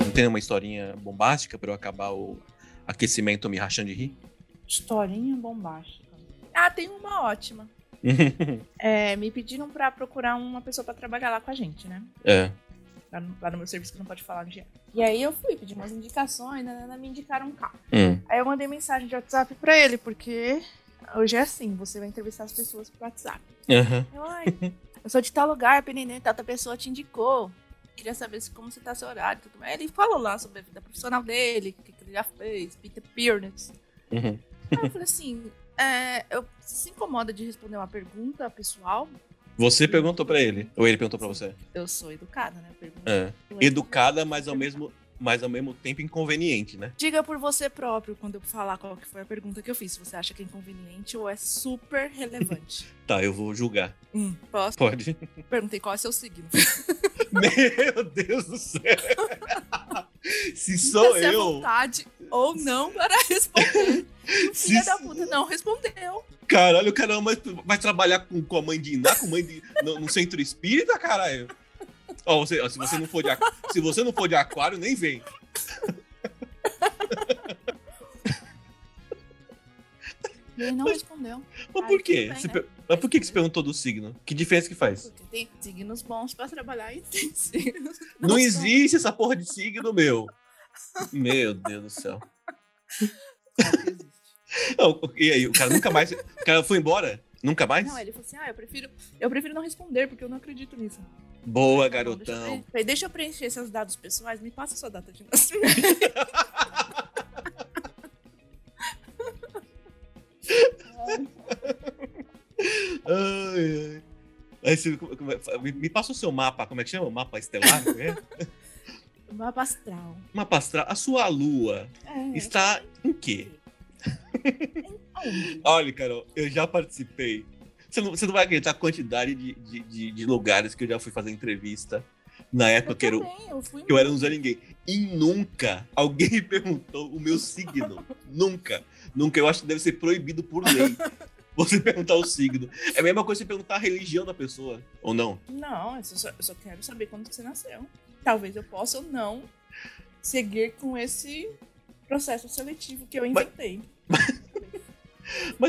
Não tem uma historinha bombástica para eu acabar o aquecimento me rachando de rir? Historinha bombástica. Ah, tem uma ótima. é, me pediram pra procurar uma pessoa pra trabalhar lá com a gente, né? é. Lá no, lá no meu serviço que não pode falar no dia. E aí eu fui, pedi umas indicações, né, né, me indicaram um carro. Hum. Aí eu mandei mensagem de WhatsApp pra ele, porque hoje é assim, você vai entrevistar as pessoas por WhatsApp. Aham. Eu, Ai, eu sou de tal lugar, penenê, tal pessoa te indicou. Queria saber se, como você tá seu horário e tudo mais. Ele falou lá sobre a vida profissional dele, o que, que ele já fez, Peter Pearness. Uhum. Aí eu falei assim, é, eu, você se incomoda de responder uma pergunta pessoal? Você perguntou pra ele, ou ele perguntou pra você? Eu sou educada, né? É. Educada, mas ao mesmo, mas ao mesmo tempo inconveniente, né? Diga por você próprio quando eu falar qual que foi a pergunta que eu fiz. Se você acha que é inconveniente ou é super relevante. Tá, eu vou julgar. hum, posso? Pode. Perguntei qual é seu signo. Meu Deus do céu! Se sou à eu, vontade ou não para responder. O Se filho da puta não respondeu. caralho, o cara vai, vai trabalhar com, com a mãe de Iná, com a mãe de, no, no centro espírita, caralho. Ó, você, se, você não for de, aqu- se você não for de aquário, nem vem. E ele não respondeu. Mas por quê? bem, né? Mas por que, que você perguntou do signo? Que diferença que faz? Porque tem signos bons pra trabalhar e tem signos. Não são. existe essa porra de signo, meu. Meu Deus do céu. Existe. Não, e aí, o cara nunca mais. O cara foi embora? Nunca mais? Não, ele falou assim: ah, eu prefiro, eu prefiro não responder, porque eu não acredito nisso. Boa, bom, deixa eu garotão. Deixa eu preencher seus dados pessoais, me passa sua data de nascimento. Ai, ai. É- me, me passa o seu mapa, como é que chama? O mapa estelar? como é? Mapa astral. Mapa astral. A sua lua É. está em quê? Aonde? Olha, Carol, eu já participei. Você não, você não vai acreditar a quantidade de, de, de- de lugares que eu já fui fazer entrevista na época Eu que, era, também, eu fui que eu era um Zé Ninguém. E nunca alguém me perguntou o meu signo. nunca. Nunca. Eu acho que deve ser proibido por lei. Você perguntar o signo. É a mesma coisa você perguntar a religião da pessoa. Ou não? Não, eu só, eu só quero saber quando que você nasceu. Talvez eu possa ou não seguir com esse processo seletivo que eu inventei. Mas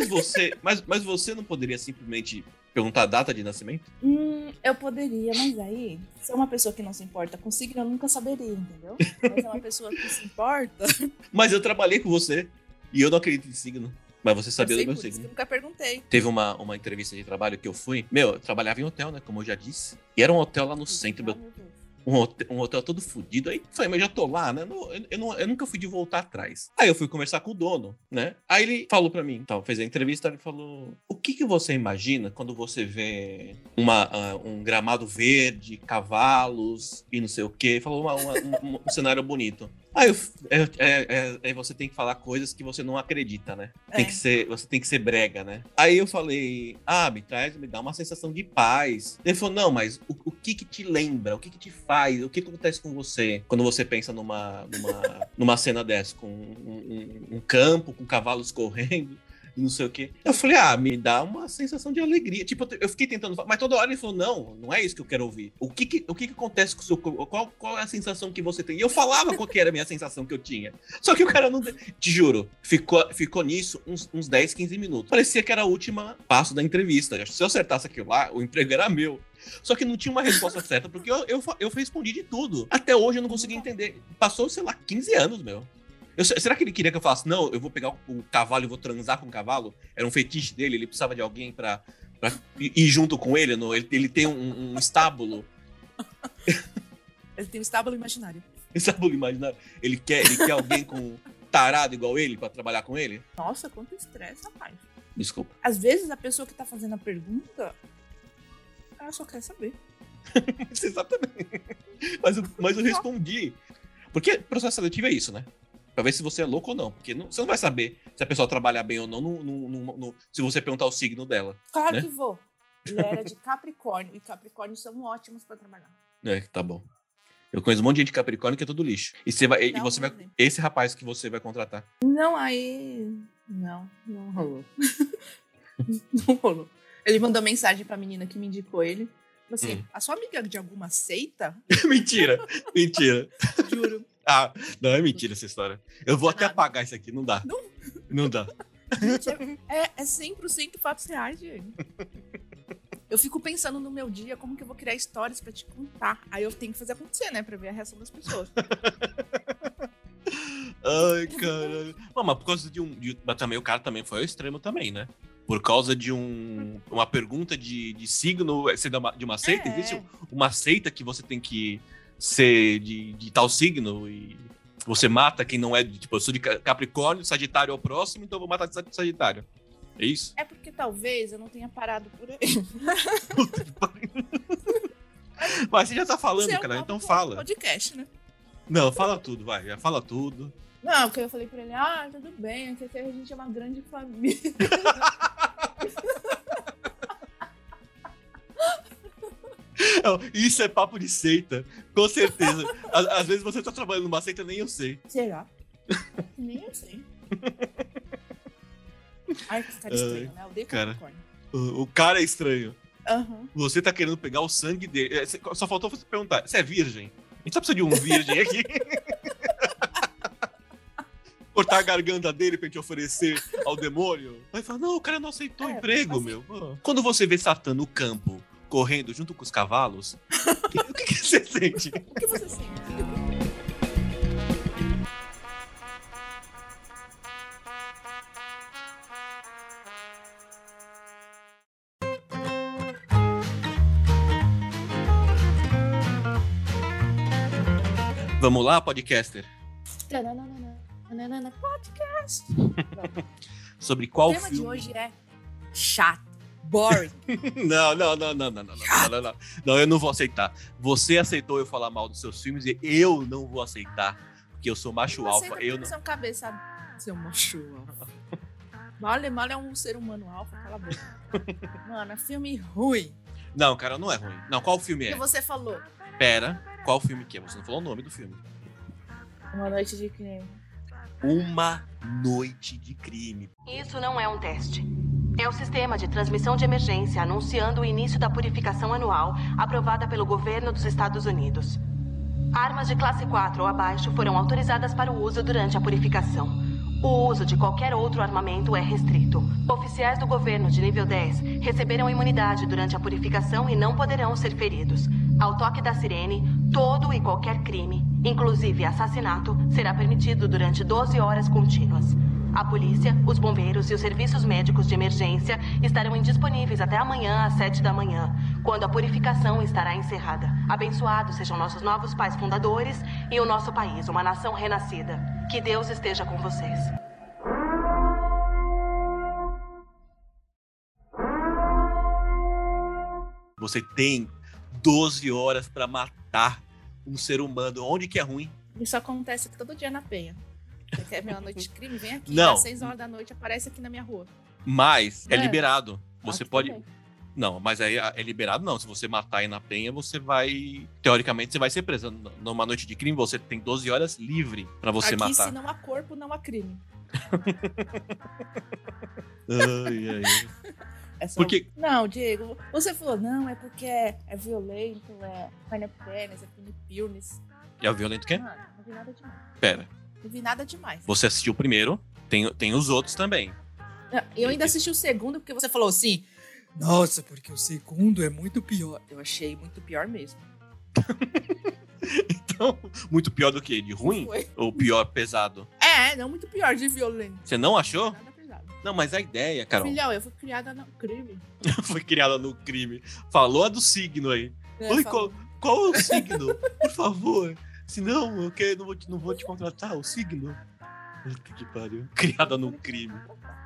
você, mas, mas você não poderia simplesmente perguntar a data de nascimento? Hum, eu poderia, mas aí, se é uma pessoa que não se importa com signo, eu nunca saberia, entendeu? Mas é uma pessoa que se importa. Mas eu trabalhei com você e eu não acredito em signo. Mas você sabia do meu signo. eu nunca perguntei. Teve uma, uma entrevista de trabalho que eu fui. Meu, eu trabalhava em hotel, né? Como eu já disse. E era um hotel lá no centro. meu- meu. Um, hotel, um hotel todo fodido. Aí falei, mas já tô lá, né? Não- eu, não- eu nunca fui de voltar atrás. Aí eu fui conversar com o dono, né? Aí ele falou pra mim, então, fez a entrevista, ele falou: O que, que você imagina quando você vê uma, ah, um gramado verde, cavalos e não sei o quê? Falou uma- uma- um, um cenário bonito. Aí eu, é, é- é- você tem que falar coisas que você não acredita, né? Tem É. que ser, você tem que ser brega, né? Aí eu falei, ah, me traz, me dá uma sensação de paz. Ele falou, não, mas o, o que que te lembra? O que que te faz? O que que acontece com você quando você pensa numa, numa, numa cena dessa? Com um, um- um campo, com cavalos correndo e não sei o quê. Eu falei, ah, me dá uma sensação de alegria. Tipo, eu fiquei tentando falar, mas toda hora ele falou, não, não é isso que eu quero ouvir. O que que, o que, que acontece com o seu corpo? Qual, qual é a sensação que você tem? E eu falava qual que era a minha sensação que eu tinha. Só que o cara não. Te juro, ficou, ficou nisso uns, uns 10, 15 minutos. Parecia que era o último passo da entrevista. Se eu acertasse aquilo lá, o emprego era meu. Só que não tinha uma resposta certa, porque eu, eu, eu respondi de tudo. Até hoje eu não consegui entender. Passou, sei lá, 15 anos, meu. Eu se- será que ele queria que eu falasse, não, eu vou pegar o, cavalo e vou transar com o cavalo? Era um fetiche dele, ele precisava de alguém pra, pra ir junto com ele. No, ele, ele tem um, um estábulo. Ele tem um estábulo imaginário. Estábulo imaginário. Ele quer, ele quer alguém com tarado igual ele pra trabalhar com ele? Nossa, quanto estresse, rapaz. Desculpa. Às vezes a pessoa que tá fazendo a pergunta, ela só quer saber. Exatamente. Mas, eu- mas eu respondi. Porque processo seletivo é isso, né? Pra ver se você é louco ou não. Porque não- você não vai saber se a pessoa trabalha bem ou não no- no- no- se você perguntar o signo dela. Claro Né? que vou. Ele era de Capricórnio, e Capricórnios são ótimos pra trabalhar. É, tá bom. Eu conheço um monte de gente de Capricórnio que é tudo lixo. E, você vai, e você vai. Esse rapaz que você vai contratar. Não, aí. Não, não rolou. não rolou. Ele mandou mensagem pra menina que me indicou ele. Assim: Hum. a sua amiga de alguma seita? mentira, mentira. Juro. Ah, não, é mentira essa história. Eu vou até Nada. apagar isso aqui, não dá. Não. Não dá. Gente, é, é 100% fatos reais, Diego. Eu fico pensando no meu dia, como que eu vou criar histórias pra te contar. Aí eu tenho que fazer acontecer, né? Pra ver a reação das pessoas. Ai, caralho. Mas por causa de um. De, mas também o cara também foi ao extremo também, né? Por causa de um, uma pergunta de, de signo é de uma seita. É. Existe uma seita que você tem que ser de, de tal signo e você mata quem não é. de- Tipo, eu sou de Ca- Capricórnio, Sagitário é o próximo, então eu vou matar de Sag- Sagitário. É isso? É porque talvez eu não tenha parado por aí. Mas você já tá falando, é cara, então fala. podcast, né? Não, fala tudo, vai, já fala tudo. Não, porque eu falei pra ele, ah, tudo bem, aqui a gente é uma grande família. Isso é papo de seita, com certeza. Às, às vezes você tá trabalhando numa seita, nem eu sei. Será? Nem eu sei. Ai, que cara estranho, né? Eu odeio cara. O, o cara é estranho. Aham. Você tá querendo pegar o sangue dele. É, Só faltou você perguntar: você é virgem? A gente só precisa de um virgem aqui. Cortar a garganta dele pra gente oferecer ao demônio. Vai falar: não, o cara não aceitou o É, emprego, assim- meu. Pô. Quando você vê Satã no campo, correndo junto com os cavalos, o que, o que você sente? O que você sente? Vamos lá, podcaster? Podcast. Sobre O qual tema de filme. hoje é chato, boring. Não, não, não, não, não, não, não, não, não, não. Não, eu não vou aceitar. Você aceitou eu falar mal dos seus filmes e eu não vou aceitar. Porque eu sou macho Você alfa. Eu não. seu cabeça, seu macho alfa. Mole, mole é um ser humano alfa, cala a boca. Mano, é filme ruim. Não, cara, não é ruim. Não, qual filme O que é? você falou? Pera, qual filme que é? Você não falou o nome do filme. Uma noite de crime. Uma Noite de Crime. Isso não é um teste. É o sistema de transmissão de emergência anunciando o início da purificação anual aprovada pelo governo dos Estados Unidos. Armas de classe 4 ou abaixo foram autorizadas para o uso durante a purificação. O uso de qualquer outro armamento é restrito. Oficiais do governo de nível 10 receberam imunidade durante a purificação e não poderão ser feridos. Ao toque da sirene, todo e qualquer crime, inclusive assassinato, será permitido durante 12 horas contínuas. A polícia, os bombeiros e os serviços médicos de emergência estarão indisponíveis até amanhã às 7 da manhã, quando a purificação estará encerrada. Abençoados sejam nossos novos pais fundadores e o nosso país, uma nação renascida. Que Deus esteja com vocês. Você tem 12 horas pra matar um ser humano. Onde que é ruim? Isso acontece todo dia na penha. Você quer ver uma noite de crime? Vem aqui, Não. às 6 horas da noite, aparece aqui na minha rua. Mas é É. liberado. Você Aqui pode. também. Não, mas aí é liberado não. Se você matar aí na penha, você vai. Teoricamente, você vai ser preso. N- Numa noite de crime, você tem 12 horas livre pra você aqui, matar. se não há corpo, não há crime. Ai, ai. É só... Porque. Não, Diego, você falou, não, é porque é, é violento, é pineapple, é pinipilnes. É o violento que é? Mano, não vi nada demais. Pera. Não vi nada demais. Você assistiu o primeiro, tem, tem os outros também. Eu ainda assisti o segundo porque você falou assim. Nossa, porque o segundo é muito pior. Eu achei muito pior mesmo. Então, muito pior do que? De ruim? Foi. Ou pior, pesado? É, não muito pior de violento. Você não achou? Nada pesado. Não, mas a ideia, Carol, Filhão, eu fui criada no crime. foi criada no crime. Falou a do signo aí. né, Oi, qual, qual é o signo? Por favor. Senão, eu quero, não, vou te, não vou te contratar. O signo? Puta que pariu. Criada no crime.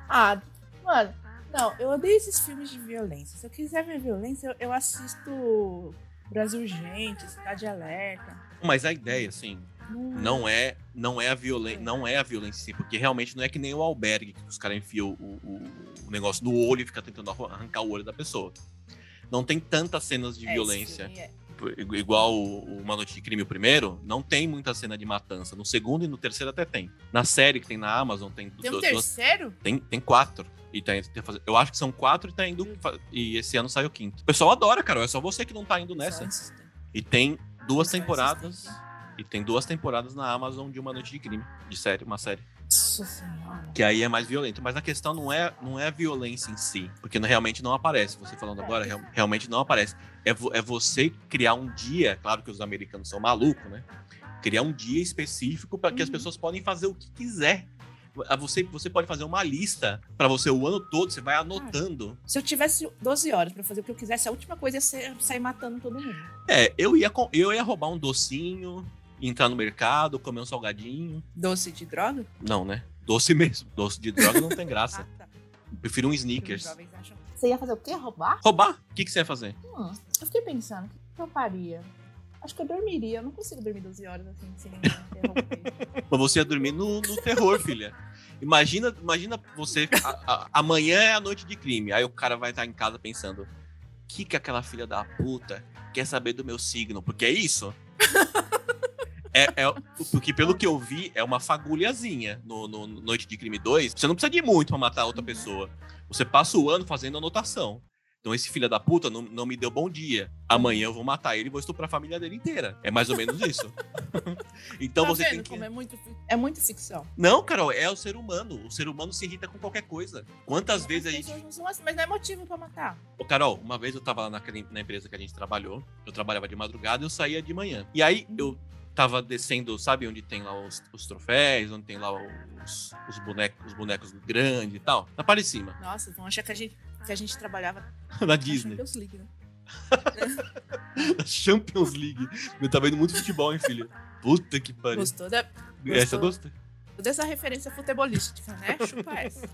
Ah, mano, não, eu odeio esses filmes de violência. Se eu quiser ver violência, eu, eu assisto Brasil Urgente, Cidade Alerta. Mas a ideia, assim, não é, não é a violência, não é a violência em si, porque realmente não é que nem o albergue que os caras enfiam o, o, o negócio no olho e fica tentando arran- arrancar o olho da pessoa. Não tem tantas cenas de É, violência. filme é- igual o, Uma Noite de Crime, o primeiro, não tem muita cena de matança. No segundo e no terceiro até tem. Na série que tem na Amazon, tem. Tem um terceiro? Tem, tem quatro. E tá. Eu acho que são quatro e tá indo. E esse ano sai o quinto. O pessoal adora, Carol. É só você que não tá indo nessa. E tem duas temporadas. E tem duas temporadas na Amazon de Uma Noite de Crime. De série, uma série. Que aí é mais violento. Mas a questão não é, não é a violência em si. Porque realmente não aparece. Você falando agora, real, realmente não aparece. É, é você criar um dia. Claro que os americanos são malucos, né? Criar um dia específico para que as uhum. pessoas podem fazer o que quiser. Você, você pode fazer uma lista para você o ano todo, você vai anotando. Se eu tivesse 12 horas para fazer o que eu quisesse, a última coisa ia ser sair matando todo mundo. É, eu ia, eu ia roubar um docinho, entrar no mercado, comer um salgadinho. Doce de droga? Não, né? Doce mesmo. Doce de droga não tem graça. ah, tá. Prefiro um sneakers. Você ia fazer o quê? Roubar? Roubar? O que, que você ia fazer? Hum, eu fiquei pensando, o que eu faria? Acho que eu dormiria. Eu não consigo dormir 12 horas assim, sem interromper. Mas você ia dormir no, no terror, filha. Imagina, imagina você. A, a, amanhã é a noite de crime. Aí o cara vai estar em casa pensando: o que, que aquela filha da puta quer saber do meu signo? Porque é isso. É, é, porque pelo que eu vi, é uma fagulhazinha no, no Noite de Crime 2. Você não precisa de muito pra matar outra pessoa. Você passa o ano fazendo anotação. Então esse filho da puta não, não me deu bom dia. Amanhã eu vou matar ele e vou estuprar a família dele inteira. É mais ou menos isso. então tá você tem que. É muito, é muito ficção. Não, Carol, é o ser humano. O ser humano se irrita com qualquer coisa. Quantas vezes a gente. Não assim, mas não é motivo pra matar. Ô, Carol, uma vez eu tava lá naquela, na empresa que a gente trabalhou. Eu trabalhava de madrugada e eu saía de manhã. E aí eu tava descendo, sabe onde tem lá os, os troféus, onde tem lá os, os, bonecos, os bonecos grandes e tal? Na parte de cima. Nossa, vão achar que a gente que a gente trabalhava na Disney. Champions League, né? na Champions League. Eu tava vendo muito futebol, hein, filha? Puta que pariu. Gostou da. Gostou essa eu gostei. Dessa referência futebolística, né? Chupa essa.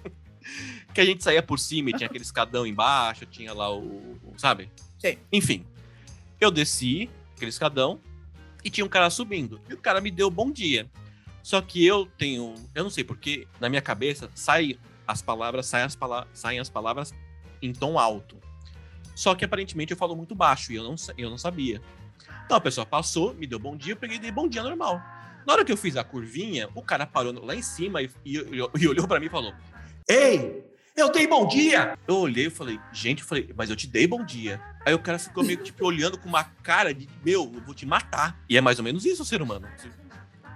que a gente saía por cima e tinha aquele escadão embaixo, tinha lá o. o sabe? Sim. Enfim. Eu desci aquele escadão e tinha um cara subindo. E o cara me deu bom dia. Só que eu tenho. Eu não sei porque na minha cabeça sai as palavras, saem as, pala saem as palavras em tom alto. Só que aparentemente eu falo muito baixo e eu não, eu não sabia. Então a pessoa passou, me deu bom dia, eu peguei e dei bom dia normal. Na hora que eu fiz a curvinha, o cara parou lá em cima e, e, e olhou para mim e falou: Ei, eu dei bom dia! Eu olhei e falei, gente, eu falei, mas eu te dei bom dia. Aí o cara ficou meio tipo olhando com uma cara de, meu, eu vou te matar. E é mais ou menos isso, o ser humano.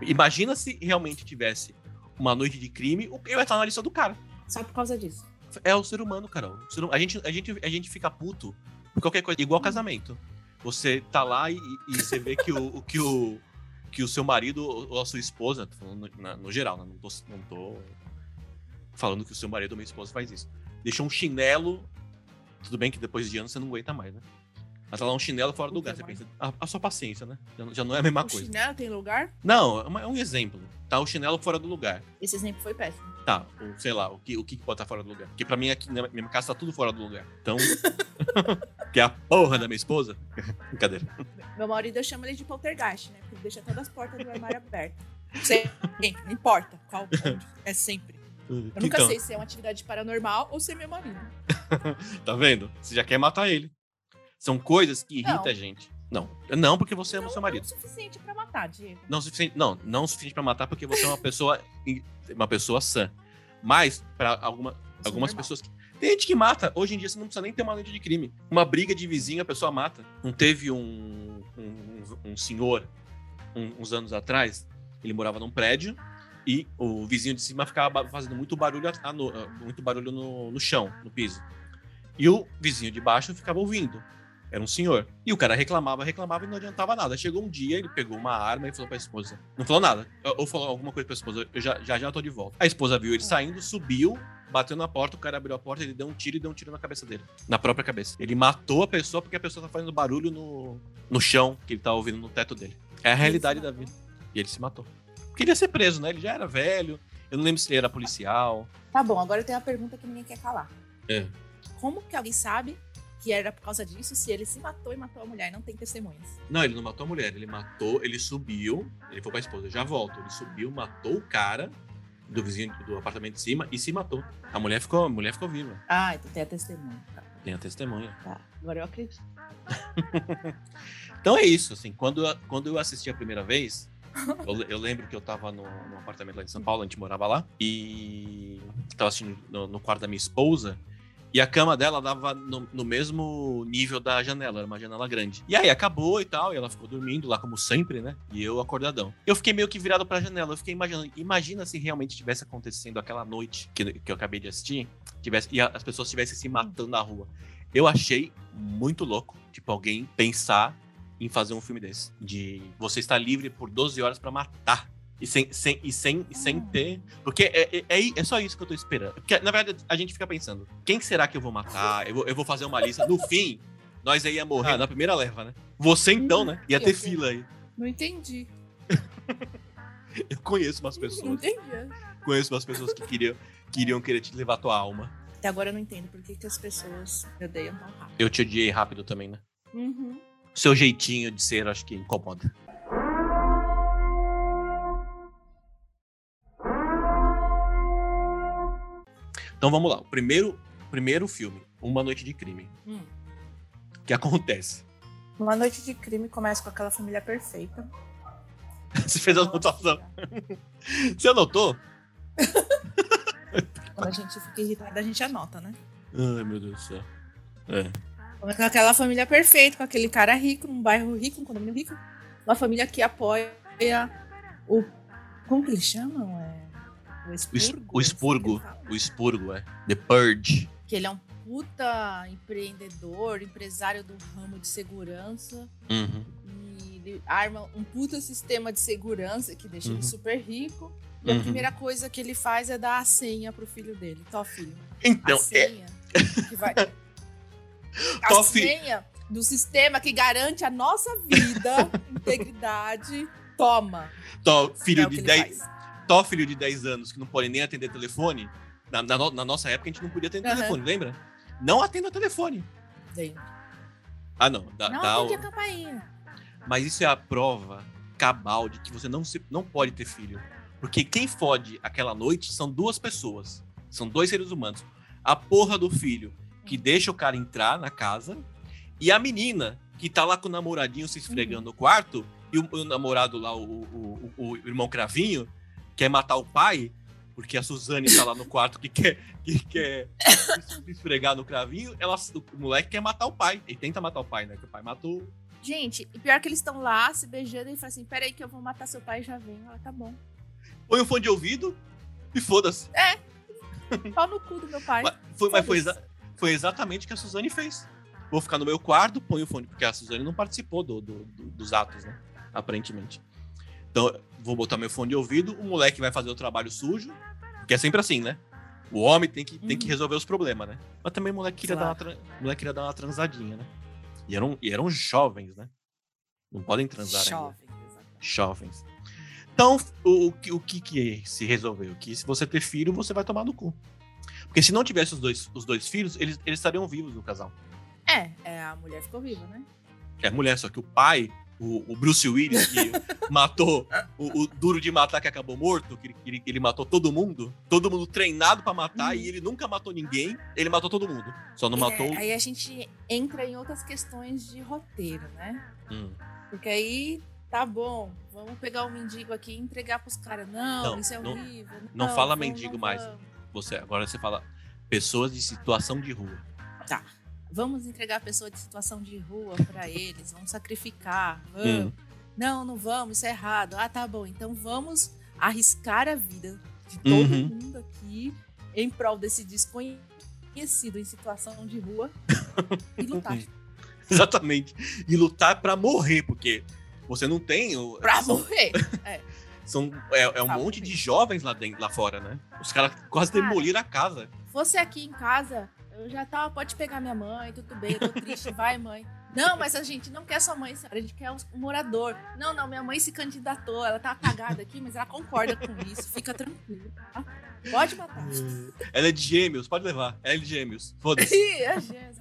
Imagina se realmente tivesse uma noite de crime, eu ia estar na lista do cara. Só por causa disso. É o ser humano, Carol. A gente, a gente, a gente fica puto por qualquer coisa. Igual casamento. Você tá lá e, e você vê que o, que o que o seu marido ou a sua esposa, tô falando no, no geral, né? não, tô, não tô falando que o seu marido ou minha esposa faz isso. Deixou um chinelo. Tudo bem que depois de anos você não aguenta mais, né? Mas tá lá um chinelo fora do lugar. Você pensa, a, a, sua paciência, né? Já, já, não é a mesma o coisa. O chinelo tem lugar? Não, é, é um exemplo. Tá o chinelo fora do lugar. Esse exemplo foi péssimo. Tá, sei lá, o que, o que pode estar fora do lugar? Porque pra mim aqui na minha casa tá tudo fora do lugar. Então. que é a porra da minha esposa. Brincadeira. Meu marido chama ele de poltergeist, né? Porque ele deixa todas as portas do armário abertas. Sempre, não importa qual ponto. É sempre. Eu nunca então. sei se é uma atividade paranormal ou se é meu marido. tá vendo? Você já quer matar ele. São coisas que irritam a gente. Não, não porque você ama seu marido. Não o suficiente para matar, Diego. Não, suficiente, não, não o suficiente para matar porque você é uma pessoa uma pessoa sã. Mas para alguma, algumas normal. pessoas que tem gente que mata. Hoje em dia você não precisa nem ter uma lente de crime. Uma briga de vizinho a pessoa mata. Não teve um, um, um senhor um, uns anos atrás. Ele morava num prédio e o vizinho de cima ficava fazendo muito barulho, muito barulho no, no chão, no piso. E o vizinho de baixo ficava ouvindo. Era um senhor. E o cara reclamava, reclamava e não adiantava nada. Chegou um dia, ele pegou uma arma e falou pra esposa. Não falou nada. Ou falou alguma coisa pra esposa. Eu já já, já tô de volta. A esposa viu ele saindo, subiu, bateu na porta, o cara abriu a porta, ele deu um tiro e deu um tiro na cabeça dele. Na própria cabeça. Ele matou a pessoa porque a pessoa tá fazendo barulho no, no chão que ele tá ouvindo no teto dele. É a realidade da vida. E ele se matou. Queria ser preso, né? Ele já era velho. Eu não lembro se ele era policial. Tá bom, agora eu tenho uma pergunta que ninguém quer calar. É. Como que alguém sabe que era por causa disso se ele se matou e matou a mulher. Não tem testemunhas. Não, ele não matou a mulher. Ele matou, ele subiu, ele foi pra esposa, já volto. Ele subiu, matou o cara do vizinho do apartamento de cima e se matou. A mulher ficou, a mulher ficou viva. Ah, então tem a testemunha. Tá. Tem a testemunha. Tá, agora eu acredito. então é isso, assim, quando, quando eu assisti a primeira vez, eu, eu, lembro que eu tava no, no, apartamento lá de São Paulo, a gente morava lá, e tava assistindo no, no quarto da minha esposa, e a cama dela dava no, no, mesmo nível da janela, era uma janela grande. E aí acabou e tal, e ela ficou dormindo lá como sempre, né? E eu acordadão. Eu fiquei meio que virado pra janela, eu fiquei imaginando, imagina se realmente tivesse acontecendo aquela noite que, que eu acabei de assistir, tivesse, e as pessoas estivessem se matando na rua. Eu achei muito louco, tipo, alguém pensar em fazer um filme desse. De você estar livre por 12 horas para matar. E sem, sem, e sem, e sem ah. ter. Porque é, é, é, é, só isso que eu tô esperando. Porque, na verdade, a gente fica pensando: quem será que eu vou matar? Eu vou, eu vou fazer uma lista. No fim, nós aí ia morrer ah, na primeira leva, né? Você então, né? Ia ter fila aí. Não entendi. eu conheço umas pessoas. Não entendi. Conheço umas pessoas que queriam, queriam querer te levar tua alma. Até agora eu não entendo por que, que as pessoas me odeiam tão rápido. Eu te odiei rápido também, né? Uhum seu jeitinho de ser, acho que incomoda. Então vamos lá. O primeiro, primeiro filme, Uma Noite de Crime. Hum. O que acontece? Uma Noite de Crime começa com aquela família perfeita. Você fez a anotação. Você anotou? Quando a gente fica irritado, a gente anota, né? Ai, meu Deus do céu. É. Com aquela família perfeita, com aquele cara rico, num bairro rico, um condomínio rico. Uma família que apoia o. Como que eles chamam? É... O expurgo. O expurgo. O expurgo, é. The Purge. Que ele é um puta empreendedor, empresário do ramo de segurança. Uhum. E ele arma um puta sistema de segurança que deixa uhum. ele super rico. E uhum. a primeira coisa que ele faz é dar a senha pro filho dele. Tó, filho. Então, a é senha é... que vai a Top. senha do sistema que garante a nossa vida, integridade, toma. Tó, filho é de 10. Tó, filho de 10 anos que não pode nem atender telefone. Na, na, na nossa época a gente não podia atender uhum. telefone, lembra? Não atenda telefone. Lembro. Ah, não. Dá, não dá o... a campainha. Mas isso é a prova cabal de que você não, se, não pode ter filho. Porque quem fode aquela noite são duas pessoas. São dois seres humanos. A porra do filho que deixa o cara entrar na casa, e a menina que tá lá com o namoradinho se esfregando uhum. no quarto, e o, o namorado lá, o, o, o, irmão Cravinho, quer matar o pai, porque a Suzane tá lá no quarto que quer, que quer se esfregar no Cravinho, ela, o moleque quer matar o pai. Ele tenta matar o pai, né? Que o pai matou. Gente, e pior que eles estão lá se beijando e fala assim: peraí, que eu vou matar seu pai e já vem. Ela tá bom. Põe um fone de ouvido e foda-se. É. Pau no cu do meu pai. Mas foi, mas foi, exa foi exatamente o que a Suzane fez. Vou ficar no meu quarto, põe o fone, porque a Suzane não participou do, do, do, dos atos, né? Aparentemente. Então, vou botar meu fone de ouvido, o moleque vai fazer o trabalho sujo, que é sempre assim, né? O homem tem que, tem que uhum. resolver os problemas, né? Mas também o moleque queria, claro. dar, uma, moleque queria dar uma transadinha, né? E eram, e eram jovens, né? Não podem transar Jovens, ainda. Jovens. Então, o, o, o que, que se resolveu? Que se você ter filho, você vai tomar no cu. Porque se não tivesse os dois, os dois filhos, eles, eles estariam vivos no casal. É, é, a mulher ficou viva, né? É a mulher, só que o pai, o, o Bruce Willis, que matou o, o, duro de matar que acabou morto, que ele, ele matou todo mundo, todo mundo treinado para matar, hum. e ele nunca matou ninguém, ele matou todo mundo. Só não é, matou. Aí a gente entra em outras questões de roteiro, né? Hum. Porque aí tá bom, vamos pegar o mendigo aqui e entregar pros caras. Não, não, isso é horrível. Não, não fala mendigo não mais. Você, agora você fala pessoas de situação de rua. Tá. Vamos entregar a pessoa de situação de rua para eles, vamos sacrificar. Vamos. Hum. Não, não vamos, isso é errado. Ah, tá bom. Então vamos arriscar a vida de todo uhum. mundo aqui em prol desse desconhecido em situação de rua e lutar. Exatamente. E lutar para morrer, porque você não tem. O... Pra morrer. É. São, é, é um monte de jovens lá, dentro, lá fora, né? Os caras quase Cara, demoliram a casa. Fosse aqui em casa, eu já tava, pode pegar minha mãe, tudo bem, eu tô triste, vai, mãe. Não, mas a gente não quer sua mãe, senhora, a gente quer um morador. Não, não, minha mãe se candidatou, ela tá apagada aqui, mas ela concorda com isso, fica tranquilo, tá? Pode matar. Ela é de gêmeos, pode levar. Ela é de gêmeos, foda-se. é gêmeos.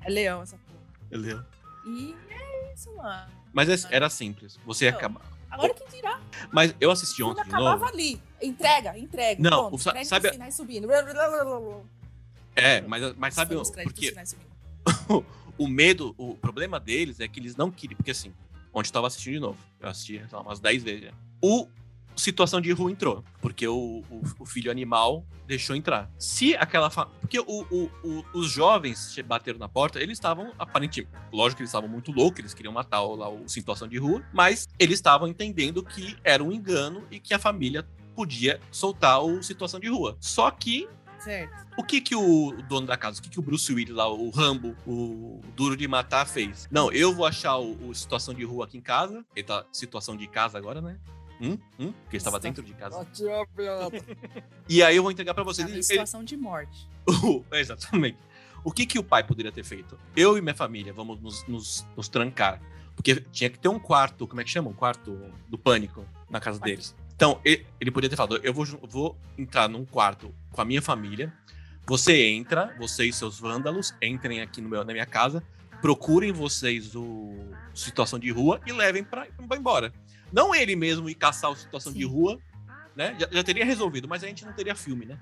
É leão essa porra. É leão. E é isso, mano. Mas é, era simples. Você ia acabar Agora quem dirá? Mas eu assisti ontem de novo. ali. Entrega, entrega. Não, o, sabe... finais subindo. É, mas, mas sabe... Porque o, o medo, o problema deles é que eles não queriam. Porque assim, onde eu tava assistindo de novo. Eu assisti sei lá, umas 10 vezes já. O situação de rua entrou, porque o, o, o filho animal deixou entrar. Se aquela. Fa... Porque o, os jovens bateram na porta, eles estavam aparentemente. Lógico que eles estavam muito loucos, eles queriam matar o, lá, o situação de rua, mas eles estavam entendendo que era um engano e que a família podia soltar o situação de rua. Só que Certo. O que que o dono da casa, o que que o Bruce Willis lá, o Rambo, o Duro de Matar fez? Não, eu vou achar o, o situação de rua aqui em casa. Ele tá situação de casa agora, né? Hum? Hum? Porque estava dentro de casa. e aí eu vou entregar para vocês. Em situação ele... de morte. exatamente. O que que o pai poderia ter feito? Eu e minha família vamos nos, nos, nos, trancar. Porque tinha que ter um quarto, como é que chama? Um quarto do pânico na casa deles. Então, ele, ele poderia ter falado: eu vou, vou entrar num quarto com a minha família. Você entra, você e seus vândalos, entrem aqui no meu, na minha casa, procurem vocês o situação de rua e levem para embora. Não ele mesmo ir caçar a situação Sim. de rua, né? Já, já, teria resolvido, mas a gente não teria filme, né?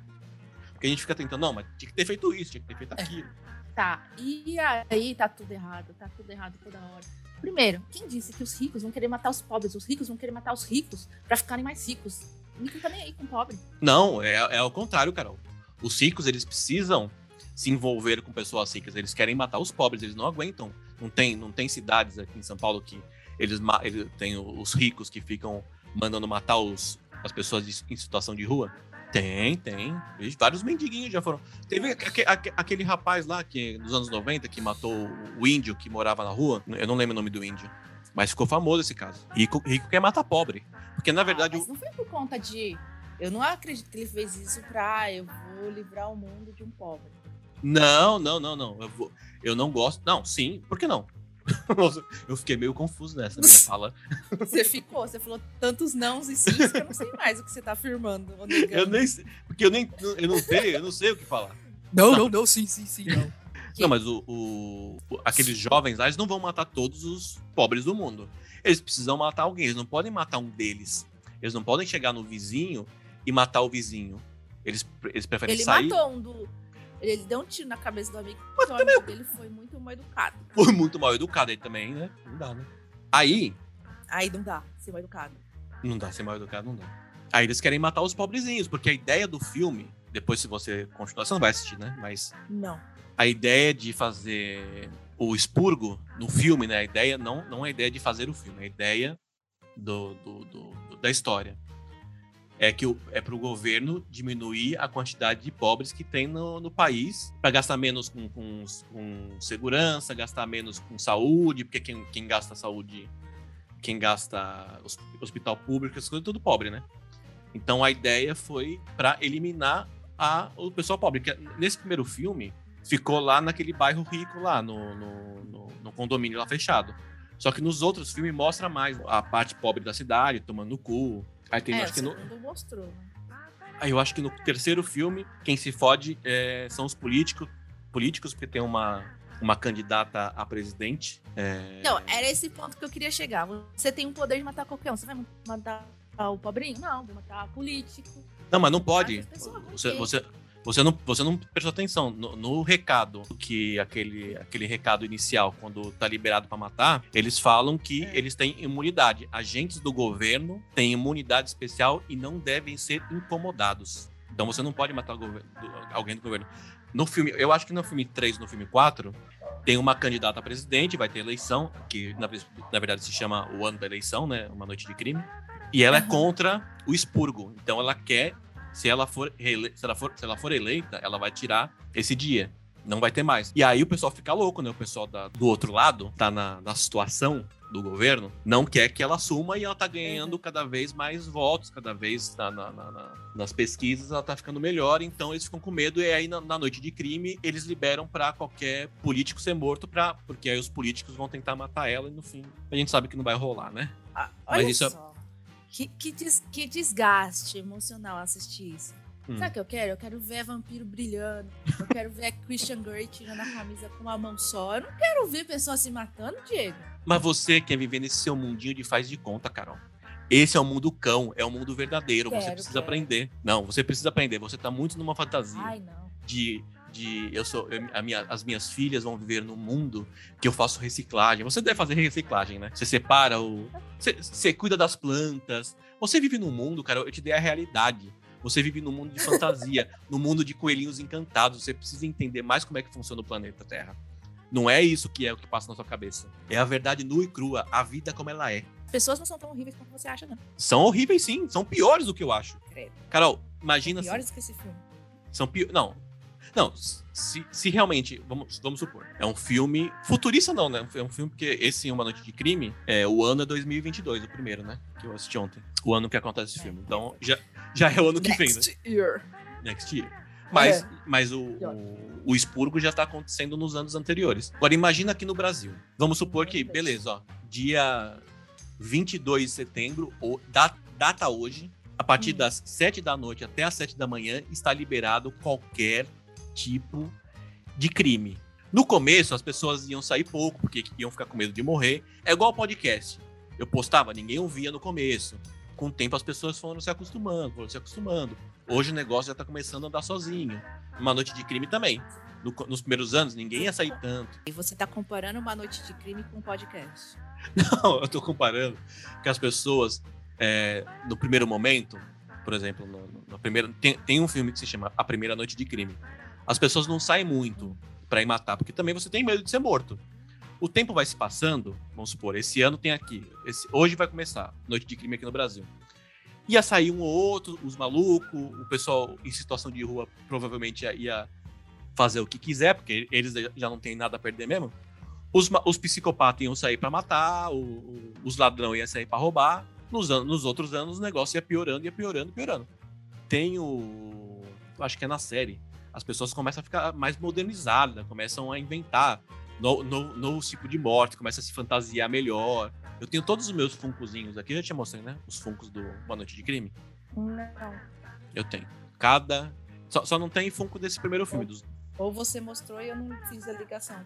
Porque a gente fica tentando, não, mas tinha que ter feito isso, tinha que ter feito é. aquilo. Tá, e aí tá tudo errado, tá tudo errado toda hora. Primeiro, quem disse que os ricos vão querer matar os pobres? Os ricos vão querer matar os ricos para ficarem mais ricos. Ninguém tá nem aí com o pobre. Não, é, é ao contrário, Carol. Os ricos, eles precisam se envolver com pessoas ricas. Eles querem matar os pobres, eles não aguentam. Não tem, não tem cidades aqui em São Paulo que eles, eles têm os ricos que ficam mandando matar os, as pessoas em situação de rua? Tem, tem. Vários mendiguinhos já foram. Teve aquele, aquele rapaz lá que nos anos 90 que matou o índio que morava na rua. Eu não lembro o nome do índio. Mas ficou famoso esse caso. Rico, rico quer matar pobre. Porque na ah, verdade. Mas não foi por conta de. Eu não acredito que ele fez isso pra. Ah, eu vou livrar o mundo de um pobre. Não, não, não, não. Eu, vou, eu não gosto. Não, sim, por que não? eu fiquei meio confuso nessa minha fala. Você ficou, você falou tantos nãos e sim, que eu não sei mais o que você tá afirmando. Eu nem sei, porque eu nem eu não sei, eu não sei o que falar. Não, não, não, sim, sim, sim, não. Não, mas o, o, aqueles jovens lá, eles não vão matar todos os pobres do mundo. Eles precisam matar alguém, eles não podem matar um deles. Eles não podem chegar no vizinho e matar o vizinho. Eles, eles preferem Ele sair. Ele matou um do, ele deu um tiro na cabeça do amigo, Mas o amigo dele foi muito mal educado. Foi muito mal educado aí também, né? Não dá, né? Aí. Aí não dá, ser mal educado. Não dá, ser mal educado não dá. Aí eles querem matar os pobrezinhos, porque a ideia do filme, depois se você continuar, você não vai assistir, né? Mas. Não. A ideia de fazer o expurgo no filme, né? A ideia não, não é a ideia de fazer o filme, é a ideia do, do, do da história é que é para o governo diminuir a quantidade de pobres que tem no, no país, para gastar menos com, com, com, segurança, gastar menos com saúde, porque quem, quem gasta saúde, quem gasta hospital público, essas coisas, é tudo pobre, né? Então a ideia foi para eliminar a, o pessoal pobre. Que nesse primeiro filme ficou lá naquele bairro rico lá, no, no, no, no condomínio lá fechado. Só que nos outros filmes mostra mais a parte pobre da cidade, tomando cu, Aí tem, é, acho que no... mostrou, né? Aí eu acho que no terceiro filme, quem se fode é, são os políticos, políticos, porque tem uma, uma candidata a presidente. É... Não, era esse ponto que eu queria chegar. Você tem o poder de matar qualquer um. Você vai matar o pobrinho? Não, vou matar político. Não, mas não pode. Você, você, você não, você não prestou atenção no, no, recado, que aquele, aquele recado inicial, quando tá liberado para matar, eles falam que é. eles têm imunidade. Agentes do governo têm imunidade especial e não devem ser incomodados. Então você não pode matar alguém do governo. No filme, eu acho que no filme 3, no filme 4, tem uma candidata a presidente, vai ter eleição, que na, na verdade se chama o ano da eleição, né? Uma noite de crime. E ela uhum. é contra o expurgo. Então ela quer se ela for, se ela for, se ela for eleita, ela vai tirar esse dia. Não vai ter mais. E aí o pessoal fica louco, né? O pessoal da, do outro lado, tá na, na situação do governo, não quer que ela assuma e ela tá ganhando cada vez mais votos, cada vez na, na, na, nas pesquisas ela tá ficando melhor, então eles ficam com medo e aí na, noite de crime eles liberam para qualquer político ser morto, pra, porque aí os políticos vão tentar matar ela e no fim a gente sabe que não vai rolar, né? Ah, Mas isso é só. É... Que, que, des, que desgaste emocional assistir isso. Hum. Sabe o que eu quero? Eu quero ver vampiro brilhando. Eu quero ver a Christian Grey tirando a camisa com uma mão só. Eu não quero ver pessoas se matando, Diego. Mas você quer viver nesse seu mundinho de faz de conta, Carol. Esse é o mundo cão, é o mundo verdadeiro. Quero, você precisa quero. aprender. Não, você precisa aprender. Você tá muito numa fantasia Ai, de de eu sou eu, minha, as minhas filhas vão viver num mundo que eu faço reciclagem. Você deve fazer reciclagem, né? Você separa o você, você cuida das plantas. Você vive num mundo, cara, eu te dei a realidade. Você vive num mundo de fantasia, num mundo de coelhinhos encantados. Você precisa entender mais como é que funciona o planeta Terra. Não é isso que é o que passa na sua cabeça. É a verdade nua e crua, a vida como ela é. Pessoas não são tão horríveis quanto você acha, não. São horríveis, sim. São piores do que eu acho. Credo. Carol, imagina. Piores que esse filme. São piores. Não. Não, se, se realmente, vamos, vamos supor, é um filme futurista não, né? É um filme porque esse Uma Noite de Crime, é, o ano é 2022, o primeiro, né? Que eu assisti ontem. O ano que acontece esse filme. Então, já, já é o ano que vem, né? Next year. Next year. Mas, É. mas o, o, o expurgo já tá acontecendo nos anos anteriores. Agora, imagina aqui no Brasil. Vamos supor que, beleza, ó, dia 22 de setembro, ou, da- data hoje, a partir Hum. das 7 da noite até as 7 da manhã, está liberado qualquer tipo de crime. No começo, as pessoas iam sair pouco, porque iam ficar com medo de morrer. É igual podcast. Eu postava, ninguém ouvia no começo. Com o tempo, as pessoas foram se acostumando, foram se acostumando. Hoje o negócio já tá começando a andar sozinho. Uma noite de crime também. No nos primeiros anos, ninguém ia sair tanto. E você tá comparando uma noite de crime com um podcast. Não, eu tô comparando que as pessoas, é, no primeiro momento, por exemplo, no, no- na primeira, tem, tem um filme que se chama A Primeira Noite de Crime. As pessoas não saem muito pra ir matar, porque também você tem medo de ser morto. O tempo vai se passando, vamos supor, esse ano tem aqui, esse- hoje vai começar Noite de Crime aqui no Brasil. Ia sair um ou outro, os malucos, o pessoal em situação de rua provavelmente ia, ia fazer o que quiser, porque eles já não têm nada a perder mesmo. Os, os psicopatas iam sair pra matar, o- o- os ladrões iam sair pra roubar. Nos, an- nos outros anos o negócio ia piorando, ia piorando, piorando. Tem o. Acho que é na série. As pessoas começam a ficar mais modernizadas, começam a inventar no, no, novo tipo de morte, começam a se fantasiar melhor. Eu tenho todos os meus funkozinhos aqui, eu já te mostrei, né? Os funkos do Uma Noite de Crime. Não. Eu tenho. Cada. Só, só não tem funko desse primeiro filme. Dos... Ou você mostrou e eu não fiz a ligação.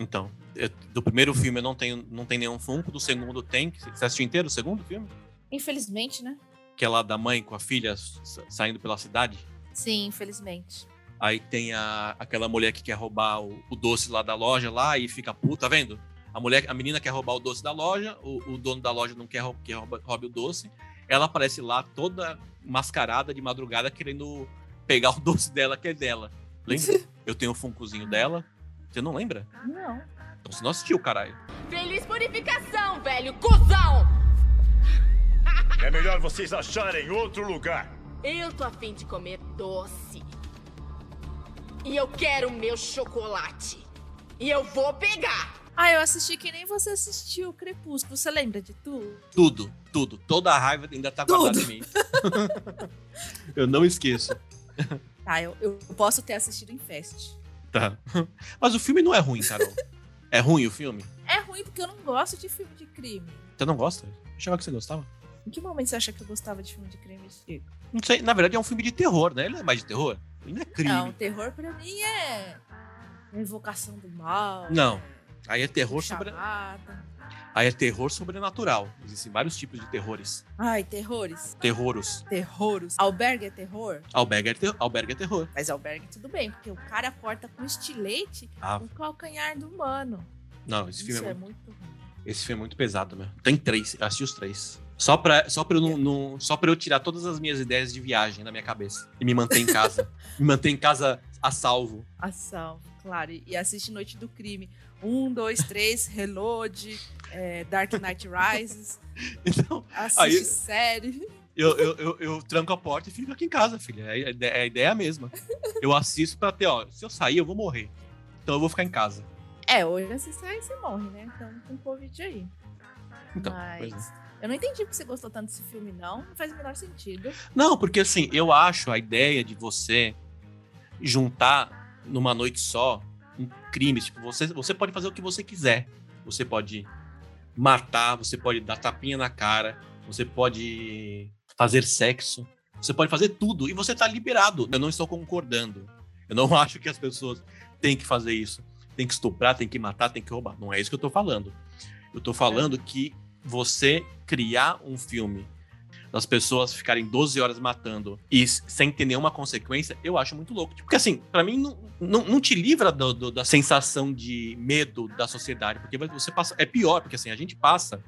Então, eu- do primeiro filme eu não tenho não tem nenhum funko, do segundo tem. Você assistiu inteiro o segundo filme? Infelizmente, né? que é lá da mãe com a filha sa- saindo pela cidade. Sim, infelizmente. Aí tem a, aquela mulher que quer roubar o, o doce lá da loja lá e fica puta, tá vendo? A mulher, a menina quer roubar o doce da loja, o, o dono da loja não quer que rouba, roube o doce. Ela aparece lá toda mascarada de madrugada querendo pegar o doce dela que é dela. Lembra? Eu tenho o funkozinho dela. Você não lembra? Não. Então você não assistiu, caralho. Feliz purificação, velho cuzão! É melhor vocês acharem outro lugar. Eu tô afim de comer doce. E eu quero meu chocolate. E eu vou pegar. Ah, eu assisti que nem você assistiu Crepúsculo. Você lembra de tudo? Tudo, tudo. Toda a raiva ainda tá guardada em mim. eu não esqueço. Tá, eu, eu posso ter assistido em Fest. Tá. Mas o filme não é ruim, Carol. É ruim o filme? É ruim porque eu não gosto de filme de crime. Você não gosta? Eu achava que você gostava. Em que momento você acha que eu gostava de filme de crime, Chico? Não sei, na verdade é um filme de terror, né? Ele não é mais de terror. Ele é crime. Não, terror pra mim é. Invocação do mal. Não. é Aí é terror sobre... chamada. Aí é terror sobrenatural. Existem vários tipos de terrores. Ai, terrores. Terroros. Terroros. Albergue é terror? Albergue é, ter... Albergue é terror. Mas albergue tudo bem, porque o cara corta com estilete Ah, o calcanhar do humano. não, esse filme, Isso é é muito... muito esse filme é muito pesado, meu. Tem três, eu assisti os três. Só pra, só, pra eu não, não- só pra eu tirar todas as minhas ideias de viagem da minha cabeça. E me manter em casa. me manter em casa a salvo. A salvo, claro. E assiste Noite do Crime. Um, dois, três, Reload, é, Dark Knight Rises. Então, Assiste Aí- série. Eu, eu, eu, eu tranco a porta e fico aqui em casa, filha. Ideia, a ideia é a mesma. Eu assisto pra ter, ó, se eu sair, eu vou morrer. Então eu vou ficar em casa. É, hoje você sai e você morre, né? Então com Covid aí. Então, Mas é. Eu não entendi porque você gostou tanto desse filme, não. Não faz o menor sentido. Não, porque assim, eu acho a ideia de você juntar numa noite só um crime. Tipo, você, você pode fazer o que você quiser. Você pode matar, você pode dar tapinha na cara, você pode fazer sexo, você pode fazer tudo e você tá liberado. Eu não estou concordando. Eu não acho que as pessoas têm que fazer isso. Tem que estuprar, tem que matar, tem que roubar. Não é isso que eu tô falando. Eu tô falando que você criar um filme das pessoas ficarem 12 horas matando e sem ter nenhuma consequência, eu acho muito louco. Porque assim, para mim não, não, não, te livra do, do, da sensação de medo da sociedade, porque você passa. É pior, porque assim, a gente passa.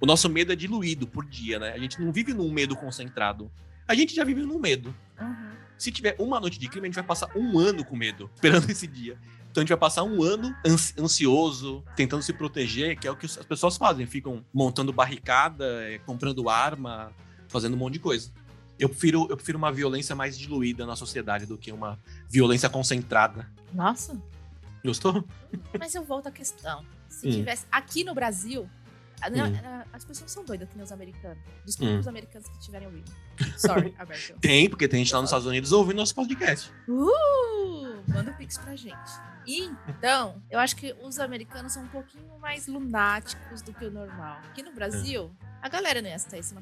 O nosso medo é diluído por dia, né? A gente não vive num medo concentrado. A gente já vive num medo. Uhum. Se tiver uma noite de crime, a gente vai passar um ano com medo, esperando esse dia. Então a gente vai passar um ano ansioso, tentando se proteger, que é o que as pessoas fazem. Ficam montando barricada, é, comprando arma, fazendo um monte de coisa. Eu prefiro, eu prefiro uma violência mais diluída na sociedade do que uma violência concentrada. Nossa. Gostou? Mas eu volto à questão. Se hum. tivesse. Aqui no Brasil, hum. as pessoas são doidas aqui nos americanos. Desculpa hum. os americanos que estiverem ouvindo. Sorry, Alberto. Tem, porque tem gente lá nos Estados Unidos ouvindo nosso podcast. Uh! Manda um pix pra gente. Então, eu acho que os americanos são um pouquinho mais lunáticos do que o normal. Aqui no Brasil, a galera não ia estar isso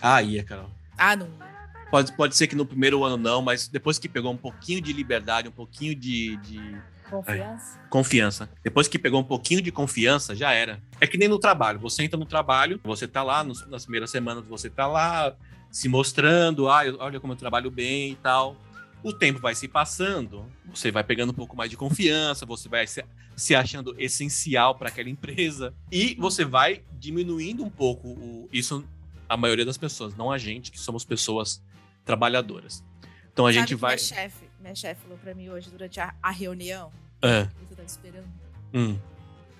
Ah, ia, Carol. Ah, não ia. Pode, pode ser que no primeiro ano não, mas depois que pegou um pouquinho de liberdade, um pouquinho de. de... Confiança? Ai, confiança. Depois que pegou um pouquinho de confiança, já era. É que nem no trabalho. Você entra no trabalho, você tá lá, nos, nas primeiras semanas você tá lá se mostrando, ah, olha como eu trabalho bem e tal o tempo vai se passando, você vai pegando um pouco mais de confiança, você vai se, se achando essencial para aquela empresa e você vai diminuindo um pouco o, isso a maioria das pessoas, não a gente que somos pessoas trabalhadoras. Então a Sabe gente vai. Minha chefe, minha chefe falou para mim hoje durante a, a reunião. É. Eu tava esperando. Hum.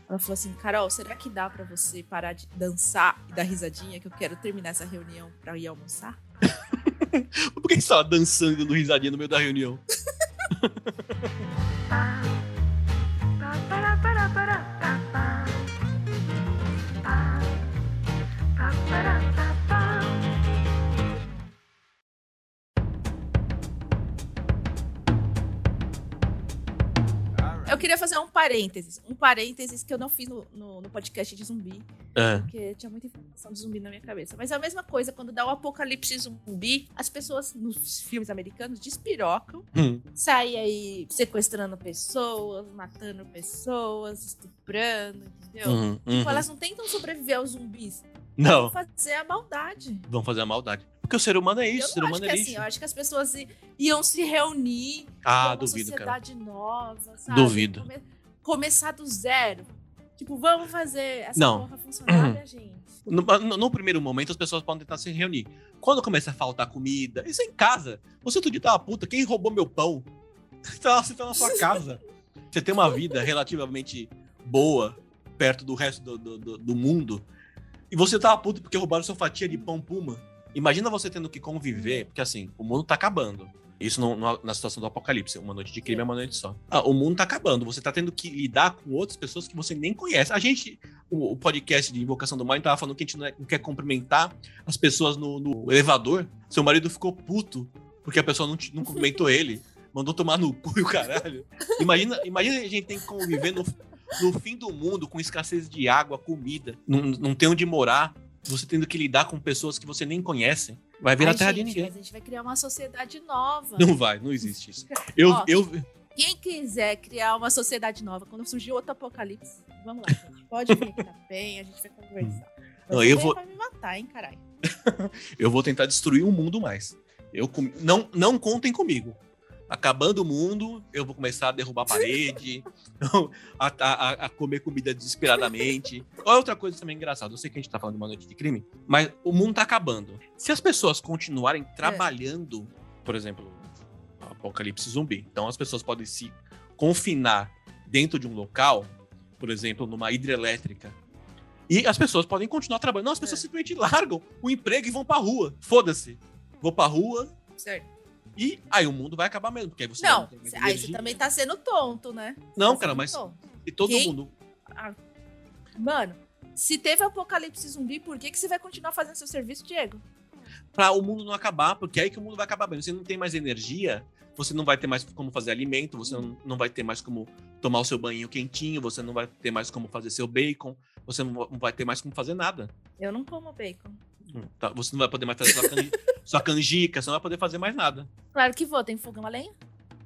Ela falou assim, Carol, será que dá para você parar de dançar e dar risadinha que eu quero terminar essa reunião para ir almoçar? Por que você tava dançando dando risadinha no meio da reunião? Eu queria fazer um parênteses. Um parênteses que eu não fiz no, no, no podcast de zumbi. É. Porque tinha muita informação de zumbi na minha cabeça. Mas é a mesma coisa, quando dá o apocalipse zumbi, as pessoas nos filmes americanos despirocam, hum. saem aí sequestrando pessoas, matando pessoas, estuprando, entendeu? Uhum, tipo, uhum. elas não tentam sobreviver aos zumbis. Não. Vão fazer a maldade. Vão fazer a maldade. Porque o ser humano é isso, eu o ser humano acho é que, lixo. Assim, eu acho que as pessoas iam se reunir. Ah, duvido, cara. nova, sabe? Duvido. Come começar do zero. Tipo, vamos fazer essa Não. porra funcionar, né, gente? No, no, no, primeiro momento, as pessoas podem tentar se reunir. Quando começa a faltar comida, isso é em casa. Você outro dia tá uma puta, quem roubou meu pão? Você tá, você tá na sua casa. Você tem uma vida relativamente boa perto do resto do, do, do, do mundo. E você tá puto porque roubaram sua fatia de pão puma. Imagina você tendo que conviver, porque assim, o mundo tá acabando. Isso no, no, na situação do apocalipse. Uma noite de crime é uma noite só. Ah, o mundo tá acabando. Você tá tendo que lidar com outras pessoas que você nem conhece. A gente, o, o podcast de Invocação do Mal, tava falando que a gente não, é, não quer cumprimentar as pessoas no, no, elevador. Seu marido ficou puto porque a pessoa não, não cumprimentou ele. Mandou tomar no cu e o caralho. Imagina, imagina a gente tem que conviver no, no fim do mundo com escassez de água, comida, não, não tem onde morar você tendo que lidar com pessoas que você nem conhece. Vai virar Ai, terra gente, de ninguém. Mas a gente vai criar uma sociedade nova. Não vai, não existe isso. Eu, Ó, eu... Quem quiser criar uma sociedade nova, quando surgir outro apocalipse, vamos lá, gente. Pode vir que tá bem, a gente vai conversar. Mas Não, eu vou... vai me matar, hein, caralho. eu vou tentar destruir o mundo mais. Eu com... não, não contem comigo acabando o mundo, eu vou começar a derrubar a parede, a, a, a, comer comida desesperadamente. Outra coisa também engraçada, eu sei que a gente tá falando de uma noite de crime, mas o mundo tá acabando. Se as pessoas continuarem trabalhando, é. por exemplo, apocalipse zumbi, então as pessoas podem se confinar dentro de um local, por exemplo, numa hidrelétrica, e as pessoas podem continuar trabalhando. Não, as pessoas é. simplesmente largam o emprego e vão pra rua. Foda-se. Vou pra rua. Certo e aí o mundo vai acabar mesmo, porque aí você não. Não, aí você também tá sendo tonto, né? Não, tá cara, mas e todo Quem? mundo. Ah, mano, se teve apocalipse zumbi, por que, que você vai continuar fazendo seu serviço, Diego? Pra o mundo não acabar, porque é aí que o mundo vai acabar mesmo. Você não tem mais energia, você não vai ter mais como fazer alimento, você não, não vai ter mais como tomar o seu banho quentinho, você não vai ter mais como fazer seu bacon, você não vai ter mais como fazer nada. Eu não como bacon. Hum, tá, você não vai poder mais fazer sua, canjica, sua canjica, você não vai poder fazer mais nada. Claro que vou, tem fogão a lenha?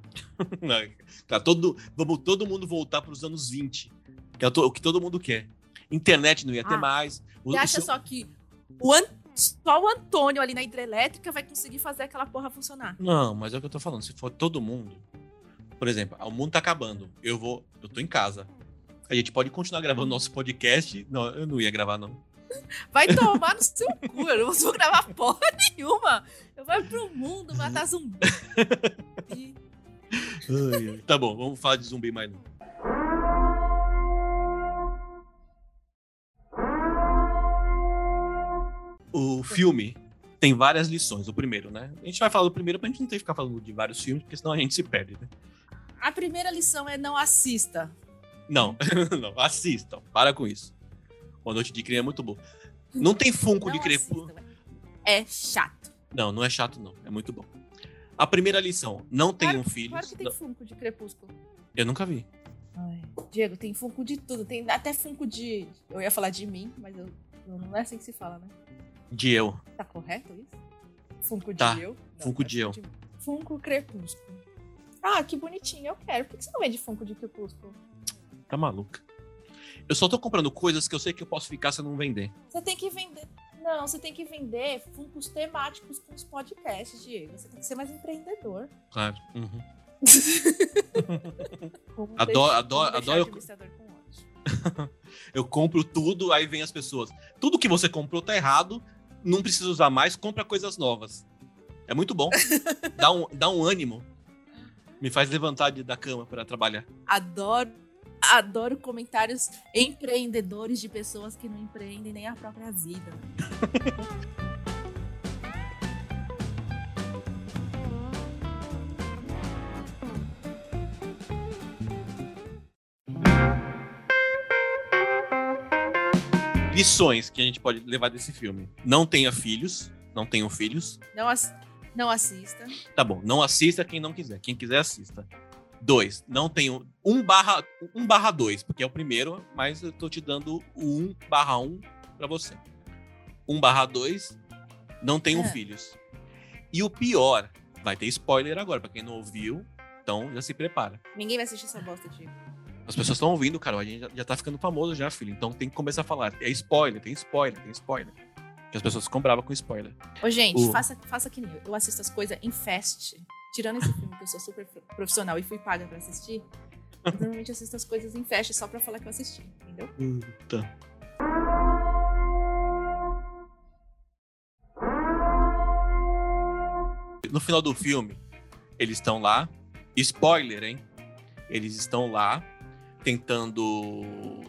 não, tá, todo, vamos todo mundo voltar para os anos 20, que é o que todo mundo quer. Internet não ia ter ah, mais. O, você acha seu... só que o, an Só o Antônio ali na hidrelétrica vai conseguir fazer aquela porra funcionar. Não, mas é o que eu tô falando. Se for todo mundo. Por exemplo, o mundo tá acabando. Eu vou. Eu tô em casa. A gente pode continuar gravando nosso podcast. Não, eu não ia gravar, não. Vai tomar no seu cu. Eu não vou gravar porra nenhuma. Eu vou pro mundo matar zumbi. Tá bom, vamos falar de zumbi mais não. O filme tem várias lições. O primeiro, né? A gente vai falar do primeiro pra gente não ter que ficar falando de vários filmes, porque senão a gente se perde, né? A primeira lição é não assista. Não, não, assistam. Para com isso. Uma Noite de Crime é muito bom. Não tem Funko de Não Crepúsculo. assista. É chato. Não, não é chato, não. É muito bom. A primeira lição: não tenham Claro- filhos. Claro que tem Não, Funko de Crepúsculo. Eu nunca vi. Ai, Diego, tem Funko de tudo. Tem até Funko de. Eu ia falar de mim, mas eu... não é assim que se fala, né? De eu. Tá correto isso? Funko de Tá, eu? Funko é de eu. mim. Funko Crepúsculo. Ah, que bonitinho, eu quero. Por que você não vende Funko de Crepúsculo? Tá maluca. Eu só tô comprando coisas que eu sei que eu posso ficar se eu não vender. Você tem que vender. Não, você tem que vender Funkos temáticos com os podcasts, Diego. Você tem que ser mais empreendedor. Claro. Uhum. Adoro- adoro- adoro- ódio. Eu compro tudo, aí vem as pessoas. Tudo que você comprou tá errado, não precisa usar mais, compra coisas novas. É muito bom. dá, um, dá um ânimo. Me faz levantar de- da cama para trabalhar. Adoro, adoro comentários empreendedores de pessoas que não empreendem nem a própria vida. Lições que a gente pode levar desse filme. Não tenha filhos. Não tenham filhos. Não, ass- não assista. Tá bom, não assista quem não quiser. Quem quiser, assista. Dois, não tenho um barra, um barra dois, porque é o primeiro, mas eu tô te dando o um barra um pra você. Um barra dois, não tenham É. filhos. E o pior, vai ter spoiler agora, pra quem não ouviu, então já se prepara. Ninguém vai assistir essa bosta, Diego. As pessoas estão ouvindo, Carol, a gente já, já tá ficando famoso já, filho. Então tem que começar a falar. É spoiler, tem spoiler, tem spoiler. Que as pessoas ficam bravas com spoiler. Ô, gente, O- faça, faça que nem eu. Eu assisto as coisas em fest. Tirando esse filme que eu sou super pro- profissional e fui paga pra assistir, eu normalmente assisto as coisas em fest só pra falar que eu assisti, entendeu? Tá. No final do filme, eles estão lá. Spoiler, hein? Eles estão lá tentando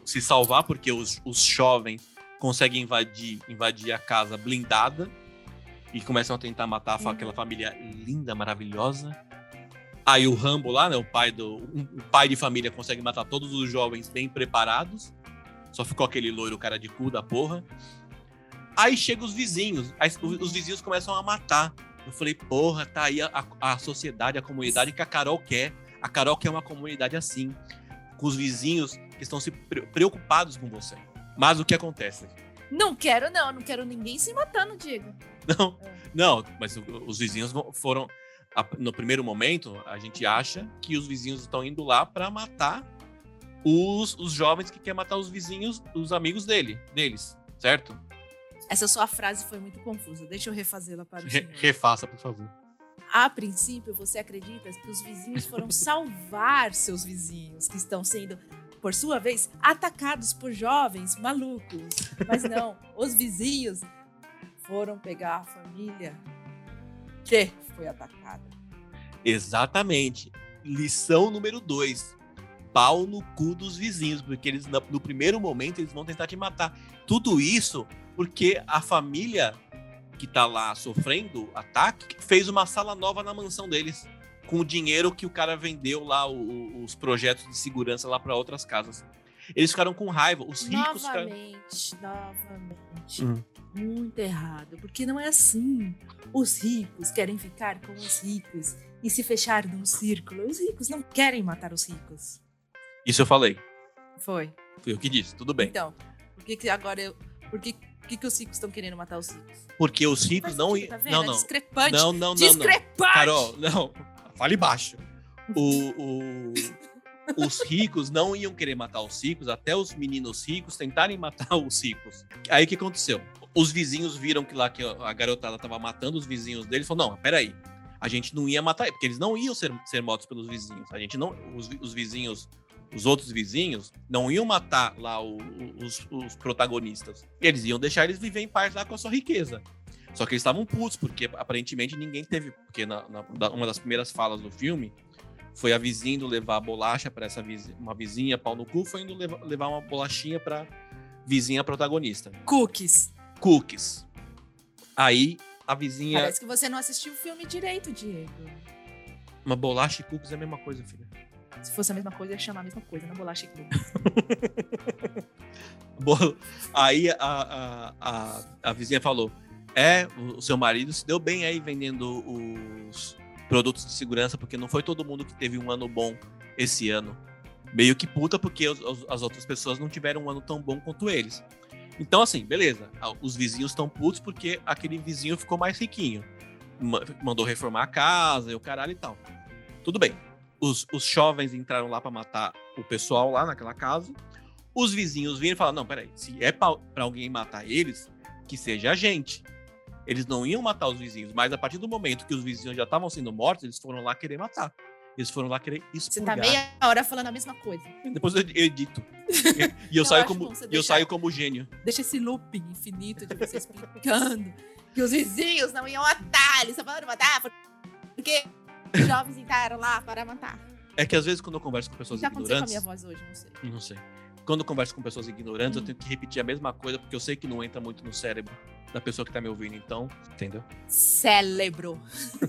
se salvar porque os, os jovens conseguem invadir, invadir a casa blindada e começam a tentar matar fa- aquela família linda, maravilhosa. Aí o Rambo lá, né, o pai do um- o pai de família consegue matar todos os jovens bem preparados. Só ficou aquele loiro cara de cu da porra. Aí chegam os vizinhos. Aí os, os vizinhos começam a matar. Eu falei, porra, tá aí a, a- a sociedade, a comunidade que a Carol quer. A Carol quer uma comunidade assim. Com os vizinhos que estão se pre- preocupados com você. Mas o que acontece? Não quero, não. Não quero ninguém se matando, Diego. Não, não, mas os vizinhos foram. No primeiro momento, a gente acha que os vizinhos estão indo lá pra matar os, os jovens que querem matar os vizinhos, os amigos dele, deles, certo? Essa sua frase foi muito confusa. Deixa eu refazê-la para o Re- senhor. refaça, por favor. A princípio, você acredita que os vizinhos foram salvar seus vizinhos, que estão sendo, por sua vez, atacados por jovens malucos. Mas não, os vizinhos foram pegar a família que foi atacada. Exatamente. Lição número dois. Pau no cu dos vizinhos, porque eles, no primeiro momento, eles vão tentar te matar. Tudo isso porque a família que tá lá sofrendo ataque fez uma sala nova na mansão deles. Com o dinheiro que o cara vendeu lá, o- os projetos de segurança lá para outras casas. Eles ficaram com raiva. Os ricos ficaram. Novamente, novamente. Hum. Muito errado, porque não é assim. Os ricos querem ficar com os ricos e se fechar num círculo. Os ricos não querem matar os ricos. Isso eu falei. Foi. Foi eu que disse, tudo bem. Então, por que, que agora eu. Por que, por que, que os ricos estão querendo matar os ricos? Porque os ricos não iam. tá vendo? não, É não. discrepante. Não, não, não, não. discrepante! Carol, não. Fale baixo. O, o- os ricos não iam querer matar os ricos até os meninos ricos tentarem matar os ricos. Aí o que aconteceu? Os vizinhos viram que lá que a garotada tava matando os vizinhos deles, falou: "Não, peraí. A gente não ia matar, porque eles não iam ser, ser mortos pelos vizinhos. A gente não os, os vizinhos os outros vizinhos não iam matar lá o, os, os, protagonistas. Eles iam deixar eles viver em paz lá com a sua riqueza. Só que eles estavam putos, porque aparentemente ninguém teve. Porque na, na, uma das primeiras falas do filme foi a vizinha indo levar a bolacha para essa vizinha, uma vizinha, pau no cu, foi indo levar, levar uma bolachinha para vizinha protagonista. Cookies. Cookies. Aí a vizinha. Parece que você não assistiu o filme direito, Diego. Uma bolacha e cookies é a mesma coisa, filha. Se fosse a mesma coisa, ia chamar a mesma coisa, não bolacha e cookies. Aí a, a, a, a vizinha falou: É, o seu marido se deu bem aí vendendo os produtos de segurança, porque não foi todo mundo que teve um ano bom esse ano. Meio que puta, porque os, as outras pessoas não tiveram um ano tão bom quanto eles. Então, assim, beleza. Os vizinhos estão putos porque aquele vizinho ficou mais riquinho. Mandou reformar a casa e o caralho e tal. Tudo bem. Os, os jovens entraram lá para matar o pessoal lá naquela casa. Os vizinhos viram e falaram: não, peraí, se é para alguém matar eles, que seja a gente. Eles não iam matar os vizinhos, mas a partir do momento que os vizinhos já estavam sendo mortos, eles foram lá querer matar. Eles foram lá querer expurgar. Você tá meia hora falando a mesma coisa. Depois eu edito. E eu, saio como, eu saio como gênio. Deixa esse looping infinito de você explicando que os vizinhos não iam matar, eles estavam falando matar porque os jovens entraram lá para matar. É que às vezes quando eu converso com pessoas Já ignorantes... com a minha voz hoje, não sei. Não sei. Quando eu converso com pessoas ignorantes, hum. eu tenho que repetir a mesma coisa, porque eu sei que não entra muito no cérebro da pessoa que tá me ouvindo, então, entendeu? Cérebro.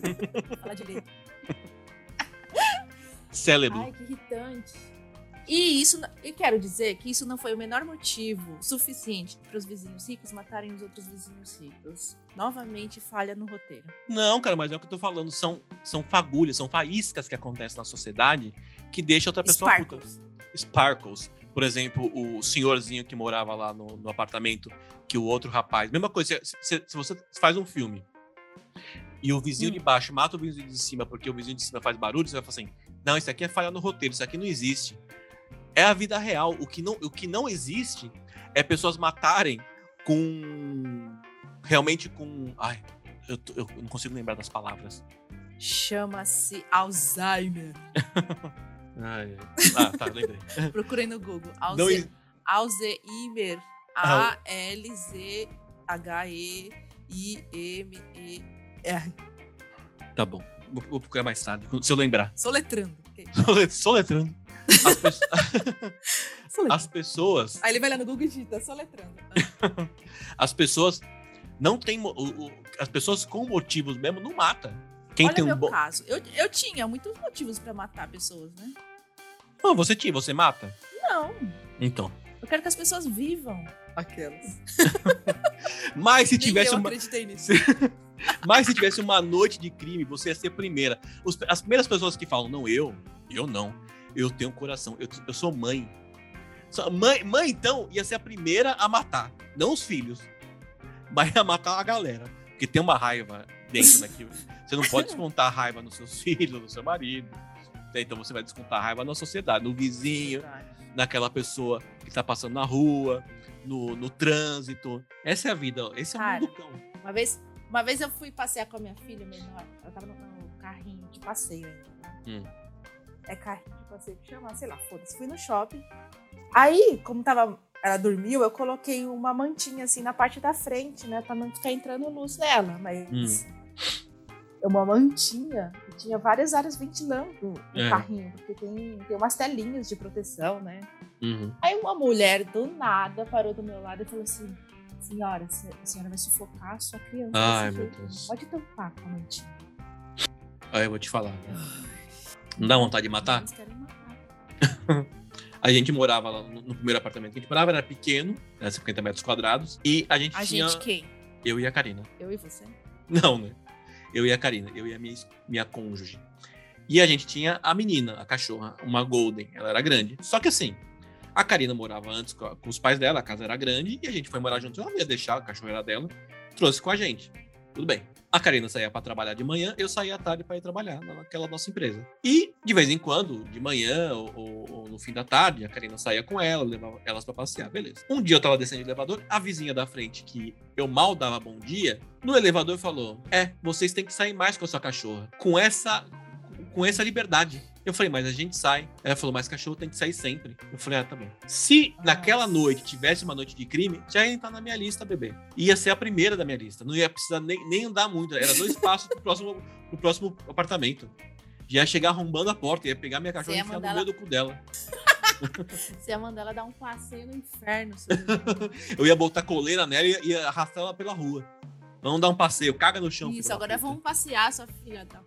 Fala direito. Cérebro. Ai, que irritante. E isso, eu quero dizer que isso não foi o menor motivo suficiente para os vizinhos ricos matarem os outros vizinhos ricos. Novamente falha no roteiro. Não, cara, mas é o que eu tô falando. São, são fagulhas, são faíscas que acontecem na sociedade que deixam outra pessoa Sparkles. puta. Sparkles. Por exemplo, o senhorzinho que morava lá no, no apartamento, que o outro rapaz. Mesma coisa, se, se, se você faz um filme e o vizinho hum. de baixo mata o vizinho de cima porque o vizinho de cima faz barulho, você vai falar assim: não, isso aqui é falha no roteiro, isso aqui não existe é a vida real. O que não, o que não existe é pessoas matarem com. Realmente com. Ai, eu, eu não consigo lembrar das palavras. Chama-se Alzheimer. ai, ah, tá, lembrei. Procurei no Google. Alze... Alzheimer. A-L-Z-H-E-I-M-E-R. Tá bom. Vou, vou procurar mais tarde, se eu lembrar. Soletrando. Soletrando. As, pe... As pessoas. Aí ele vai lá no Google e digita, soletrando. As pessoas não tem. As pessoas com motivos mesmo não matam. Quem Olha tem o um meu bom. caso. Eu, eu tinha muitos motivos pra matar pessoas, né? Não, você tinha, você mata? Não. Então. Eu quero que as pessoas vivam. Aquelas. Mas se tivesse eu uma. acreditei nisso. Mas se tivesse uma noite de crime, você ia ser a primeira. Os, as primeiras pessoas que falam, não, eu, eu não eu tenho um coração. Eu, eu sou mãe. Mãe, mãe, então, ia ser a primeira a matar. Não os filhos. Mas a matar a galera. Porque tem uma raiva dentro daqui. Você não pode descontar a raiva nos seus filhos, no seu marido. Então você vai descontar a raiva na sociedade, no vizinho, naquela pessoa que tá passando na rua, no, no trânsito. Essa é a vida, esse é o mundo cão. Uma vez, uma vez eu fui passear com a minha filha menor, ela tava no, no carrinho de passeio ainda. Né? Hum. É carrinho passeio que chama, sei lá, foda-se. Fui no shopping. Aí, como tava, ela dormiu, eu coloquei uma mantinha assim na parte da frente, né? Pra não ficar entrando luz nela. Mas hum. é uma mantinha tinha várias áreas ventilando no é. carrinho, porque tem, tem umas telinhas de proteção, né? Uhum. Aí uma mulher do nada parou do meu lado e falou assim: Senhora, a senhora vai sufocar a sua criança. Ai, meu Deus. Pode tampar com a mantinha. Aí eu vou te falar. Não dá vontade de matar? a gente morava lá no, no, primeiro apartamento que a gente morava, era pequeno, né, 50 metros quadrados. E a gente a tinha. gente quem? Eu e a Karina. Eu e você? Não, né? Eu e a Karina, eu e a minha, minha cônjuge. E a gente tinha a menina, a cachorra, uma Golden. Ela era grande. Só que assim, a Karina morava antes com, com os pais dela, a casa era grande, e a gente foi morar junto. Ela ia deixar, a cachorra era dela, trouxe com a gente. Tudo bem. A Karina saía para trabalhar de manhã, eu saía à tarde para ir trabalhar naquela nossa empresa. E, de vez em quando, de manhã ou, ou, no fim da tarde, a Karina saía com ela, levava elas para passear, beleza. Um dia eu tava descendo de elevador, a vizinha da frente, que eu mal dava bom dia, no elevador falou: É, vocês têm que sair mais com a sua cachorra. Com essa, com essa liberdade. Eu falei, mas a gente sai. Ela falou, mas cachorro tem que sair sempre. Eu falei, ah, tá bom. Se naquela noite tivesse uma noite de crime, já ia entrar na minha lista, bebê. Ia ser a primeira da minha lista. Não ia precisar nem, nem andar muito. Era dois passos pro próximo, pro próximo apartamento. Já ia chegar arrombando a porta, ia pegar minha cachorra e enfiar no meio do cu dela. Você ia mandar ela dar um passeio no inferno. eu ia botar coleira nela e ia arrastar ela pela rua. Vamos dar um passeio, caga no chão. Isso, agora vamos passear, sua filha. Tá?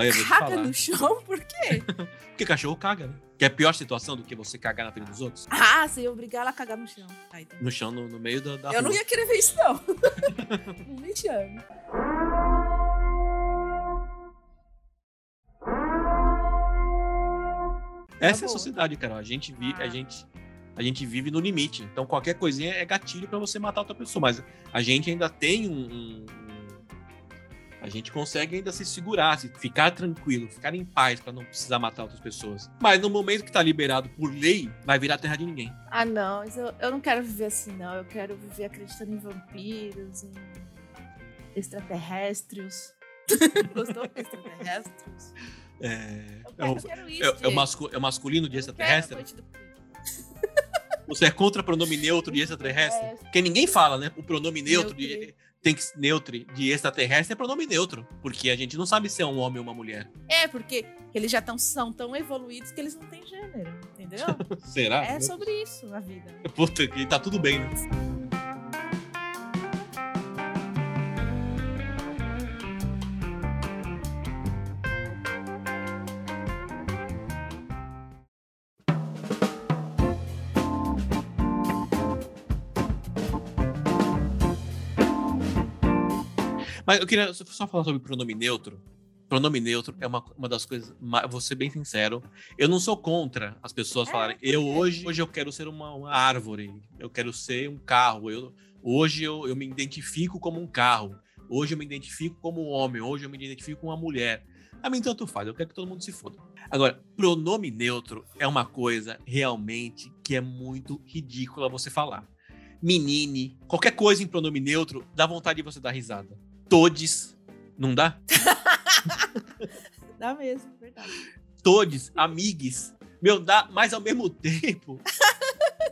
Olha, caga no chão? Por quê? Porque cachorro caga, né? Que é a pior situação do que você cagar na frente dos outros. Ah, você ia obrigar ela a cagar no chão. Ai, no chão, no, no meio da, da Eu rua. não ia querer ver isso, não. não me chame. Essa tá é a sociedade, cara. A gente, vi, ah. a, gente, a gente vive no limite. Então qualquer coisinha é gatilho para você matar outra pessoa. Mas a gente ainda tem um, um a gente consegue ainda se segurar, se ficar tranquilo, ficar em paz para não precisar matar outras pessoas. Mas no momento que tá liberado por lei, vai virar terra de ninguém. Ah, não, eu, eu não quero viver assim, não. Eu quero viver acreditando em vampiros, em extraterrestres. Gostou de extraterrestres? É, eu, quero, eu quero isso, é, é, o mascu, é o masculino de extraterrestre? Você é contra pronome neutro de extraterrestre? É. Porque ninguém fala, né? O pronome neutro, neutro. de tem que neutro de extraterrestre é pronome neutro, porque a gente não sabe se é um homem ou uma mulher. É, porque eles já tão, são tão evoluídos que eles não têm gênero, entendeu? Será? É sobre isso a vida. Puta, que tá tudo bem, né? Mas eu queria só falar sobre pronome neutro. Pronome neutro é uma, uma das coisas. Vou ser bem sincero. Eu não sou contra as pessoas é, falarem. Eu hoje, hoje eu quero ser uma, uma, árvore. Eu quero ser um carro. Eu, hoje eu, eu me identifico como um carro. Hoje eu me identifico como um homem. Hoje eu me identifico como uma mulher. A mim tanto faz. Eu quero que todo mundo se foda. Agora, pronome neutro é uma coisa realmente que é muito ridícula você falar. Menine, qualquer coisa em pronome neutro, dá vontade de você dar risada todes. Não dá? dá mesmo, verdade. Todes, amigues. Meu, dá, mas ao mesmo tempo.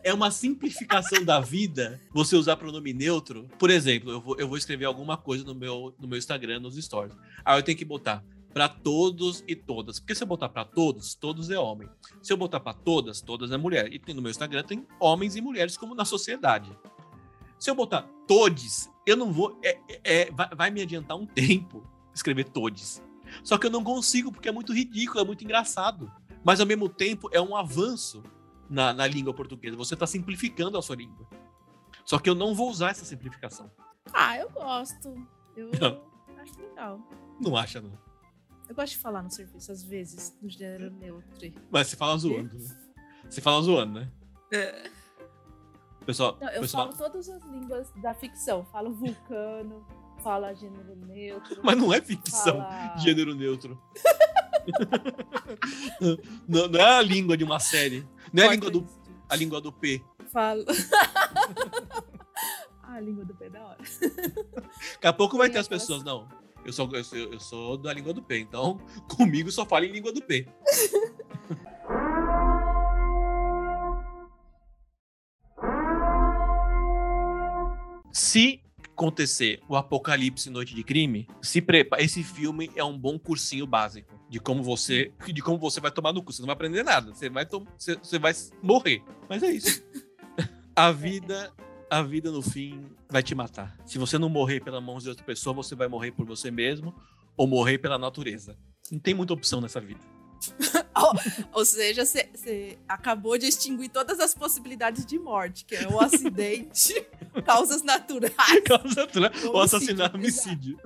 é uma simplificação da vida você usar pronome neutro. Por exemplo, eu vou, eu vou escrever alguma coisa no meu, no meu Instagram, nos stories. Aí eu tenho que botar para todos e todas. Porque se eu botar para todos, todos é homem. Se eu botar para todas, todas é mulher. E no meu Instagram tem homens e mulheres como na sociedade. Se eu botar todes, eu não vou. É, é, é, vai, vai, me adiantar um tempo escrever todes. Só que eu não consigo, porque é muito ridículo, é muito engraçado. Mas ao mesmo tempo é um avanço na, na língua portuguesa. Você está simplificando a sua língua. Só que eu não vou usar essa simplificação. Ah, eu gosto. Eu não. acho legal. Não acha, não? Eu gosto de falar no serviço, às vezes, no gênero neutro. Mas você fala zoando, né? Você fala zoando, né? É. Pessoal, Não, eu pessoal... falo todas as línguas da ficção. Falo vulcano, falo gênero neutro. Mas não é ficção, fala... gênero neutro. não, não, é a língua de uma série. Não é a língua, do, a língua do P. Falo. ah, a língua do P é da hora. Daqui a pouco vai ter as pessoas, não. Eu sou, eu, sou, eu sou da língua do P, então comigo só fala em língua do P. Se acontecer o Apocalipse Noite de Crime, se prepara. Esse filme é um bom cursinho básico de como você, de como você vai tomar no cu. Você não vai aprender nada. Você vai, você, você vai morrer. Mas é isso. A vida, a vida no fim vai te matar. Se você não morrer pela mão de outra pessoa, você vai morrer por você mesmo ou morrer pela natureza. Não tem muita opção nessa vida. ou, ou, seja, você acabou de extinguir todas as possibilidades de morte, que é o acidente, causas naturais. Causas naturais, ou assassinato, homicídio.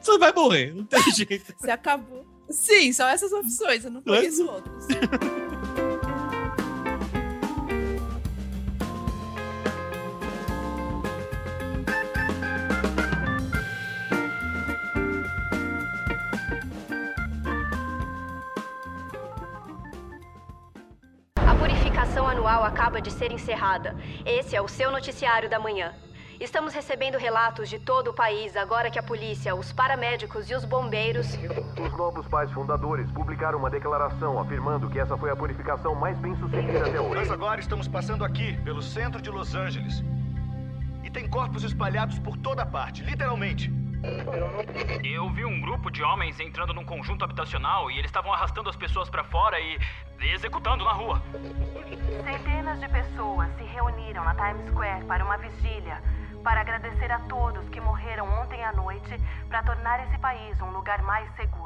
Você vai morrer, não tem jeito. Você acabou. Sim, são essas opções, eu não conheço outras. Acaba de ser encerrada. Esse é o seu noticiário da manhã. Estamos recebendo relatos de todo o país agora que a polícia, os paramédicos e os bombeiros. Os novos pais fundadores publicaram uma declaração afirmando que essa foi a purificação mais bem sucedida até hoje. Nós agora estamos passando aqui, pelo centro de Los Angeles. E tem corpos espalhados por toda parte, literalmente. Eu vi um grupo de homens entrando num conjunto habitacional e eles estavam arrastando as pessoas para fora e executando na rua. Centenas de pessoas se reuniram na Times Square para uma vigília para agradecer a todos que morreram ontem à noite para tornar esse país um lugar mais seguro.